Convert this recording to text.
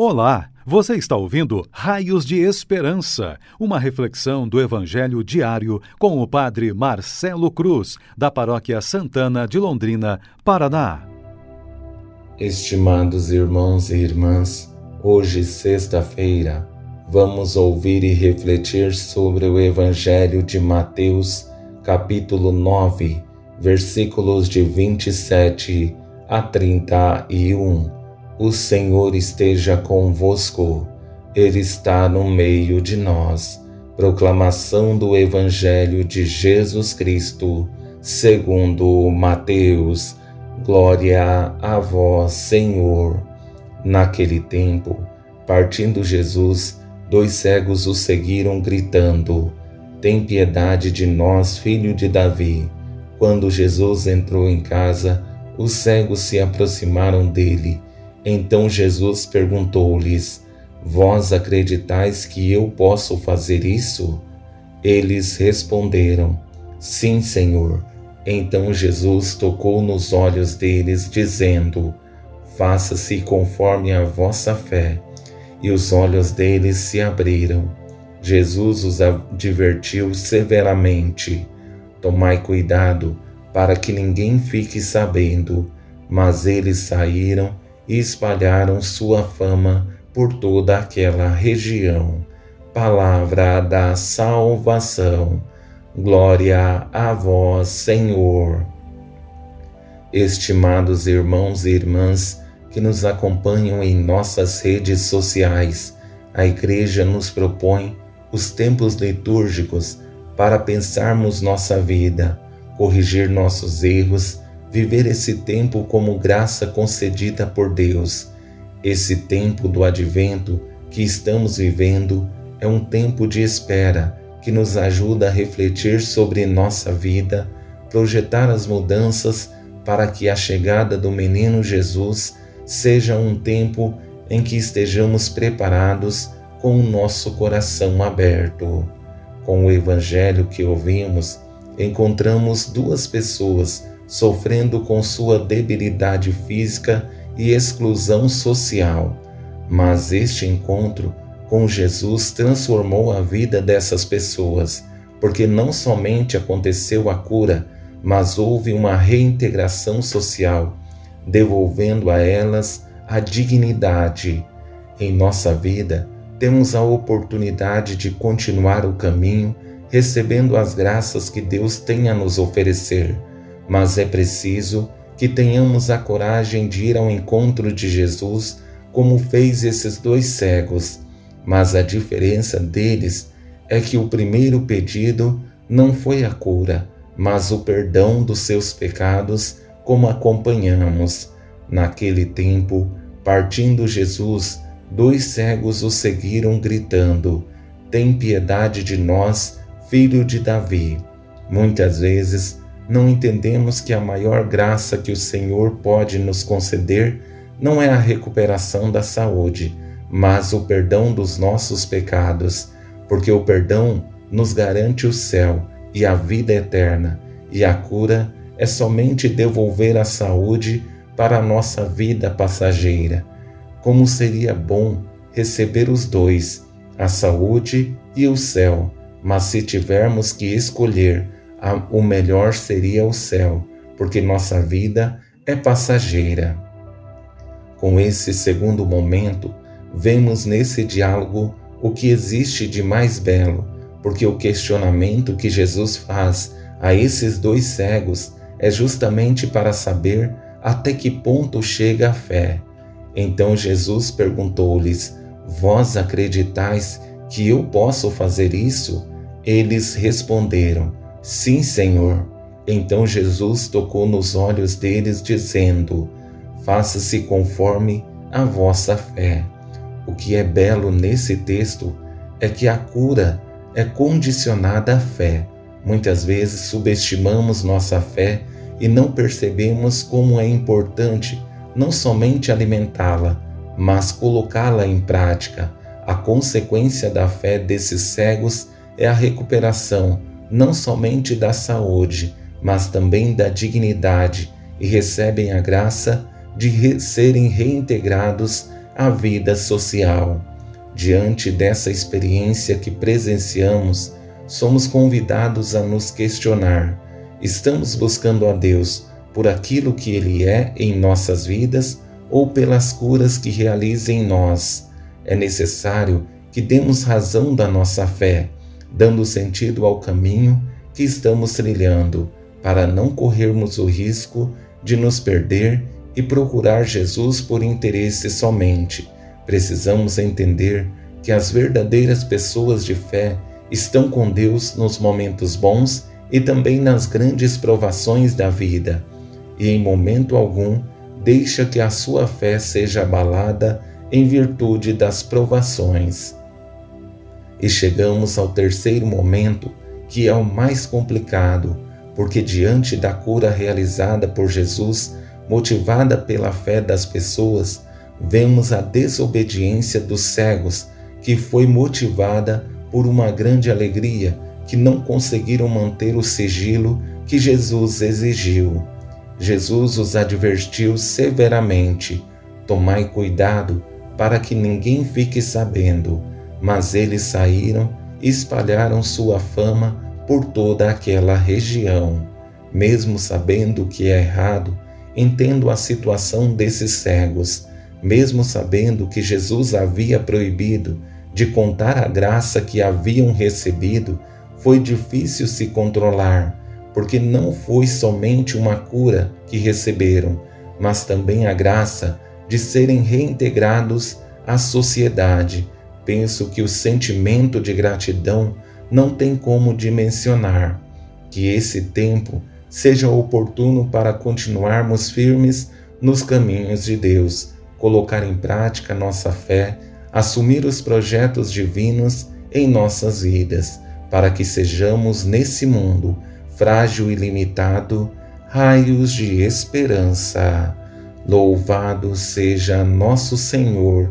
Olá, você está ouvindo Raios de Esperança, uma reflexão do Evangelho diário com o Padre Marcelo Cruz, da Paróquia Santana de Londrina, Paraná. Estimados irmãos e irmãs, hoje, sexta-feira, vamos ouvir e refletir sobre o Evangelho de Mateus, capítulo 9, versículos de 27 a 31 o Senhor esteja convosco, Ele está no meio de nós. Proclamação do Evangelho de Jesus Cristo, segundo Mateus. Glória a vós, Senhor. Naquele tempo, partindo Jesus, dois cegos o seguiram, gritando: Tem piedade de nós, filho de Davi. Quando Jesus entrou em casa, os cegos se aproximaram dele então Jesus perguntou-lhes: Vós acreditais que eu posso fazer isso? Eles responderam: Sim, Senhor. Então Jesus tocou nos olhos deles, dizendo: Faça-se conforme a vossa fé. E os olhos deles se abriram. Jesus os advertiu severamente: Tomai cuidado para que ninguém fique sabendo. Mas eles saíram e espalharam sua fama por toda aquela região. Palavra da salvação. Glória a vós, Senhor. Estimados irmãos e irmãs que nos acompanham em nossas redes sociais, a Igreja nos propõe os tempos litúrgicos para pensarmos nossa vida, corrigir nossos erros viver esse tempo como graça concedida por Deus. Esse tempo do advento que estamos vivendo é um tempo de espera que nos ajuda a refletir sobre nossa vida, projetar as mudanças para que a chegada do menino Jesus seja um tempo em que estejamos preparados com o nosso coração aberto. Com o evangelho que ouvimos, encontramos duas pessoas sofrendo com sua debilidade física e exclusão social. Mas este encontro com Jesus transformou a vida dessas pessoas, porque não somente aconteceu a cura, mas houve uma reintegração social, devolvendo a elas a dignidade. Em nossa vida, temos a oportunidade de continuar o caminho, recebendo as graças que Deus tem a nos oferecer mas é preciso que tenhamos a coragem de ir ao encontro de Jesus, como fez esses dois cegos. Mas a diferença deles é que o primeiro pedido não foi a cura, mas o perdão dos seus pecados, como acompanhamos. Naquele tempo, partindo Jesus, dois cegos o seguiram gritando: Tem piedade de nós, filho de Davi. Muitas vezes não entendemos que a maior graça que o Senhor pode nos conceder não é a recuperação da saúde, mas o perdão dos nossos pecados, porque o perdão nos garante o céu e a vida eterna, e a cura é somente devolver a saúde para a nossa vida passageira. Como seria bom receber os dois, a saúde e o céu, mas se tivermos que escolher, o melhor seria o céu, porque nossa vida é passageira. Com esse segundo momento, vemos nesse diálogo o que existe de mais belo, porque o questionamento que Jesus faz a esses dois cegos é justamente para saber até que ponto chega a fé. Então Jesus perguntou-lhes: Vós acreditais que eu posso fazer isso? Eles responderam: Sim, Senhor. Então Jesus tocou nos olhos deles, dizendo: Faça-se conforme a vossa fé. O que é belo nesse texto é que a cura é condicionada à fé. Muitas vezes subestimamos nossa fé e não percebemos como é importante não somente alimentá-la, mas colocá-la em prática. A consequência da fé desses cegos é a recuperação não somente da saúde, mas também da dignidade e recebem a graça de re serem reintegrados a vida social. Diante dessa experiência que presenciamos, somos convidados a nos questionar: estamos buscando a Deus por aquilo que Ele é em nossas vidas ou pelas curas que realiza em nós? É necessário que demos razão da nossa fé, dando sentido ao caminho que estamos trilhando, para não corrermos o risco de nos perder e procurar Jesus por interesse somente. Precisamos entender que as verdadeiras pessoas de fé estão com Deus nos momentos bons e também nas grandes provações da vida, e em momento algum deixa que a sua fé seja abalada em virtude das provações. E chegamos ao terceiro momento, que é o mais complicado, porque diante da cura realizada por Jesus, motivada pela fé das pessoas, vemos a desobediência dos cegos, que foi motivada por uma grande alegria que não conseguiram manter o sigilo que Jesus exigiu. Jesus os advertiu severamente: Tomai cuidado para que ninguém fique sabendo mas eles saíram e espalharam sua fama por toda aquela região. Mesmo sabendo que é errado, entendo a situação desses cegos, mesmo sabendo que Jesus havia proibido de contar a graça que haviam recebido, foi difícil se controlar, porque não foi somente uma cura que receberam, mas também a graça de serem reintegrados à sociedade penso que o sentimento de gratidão não tem como dimensionar. Que esse tempo seja oportuno para continuarmos firmes nos caminhos de Deus, colocar em prática nossa fé, assumir os projetos divinos em nossas vidas, para que sejamos nesse mundo frágil e limitado raios de esperança. Louvado seja nosso Senhor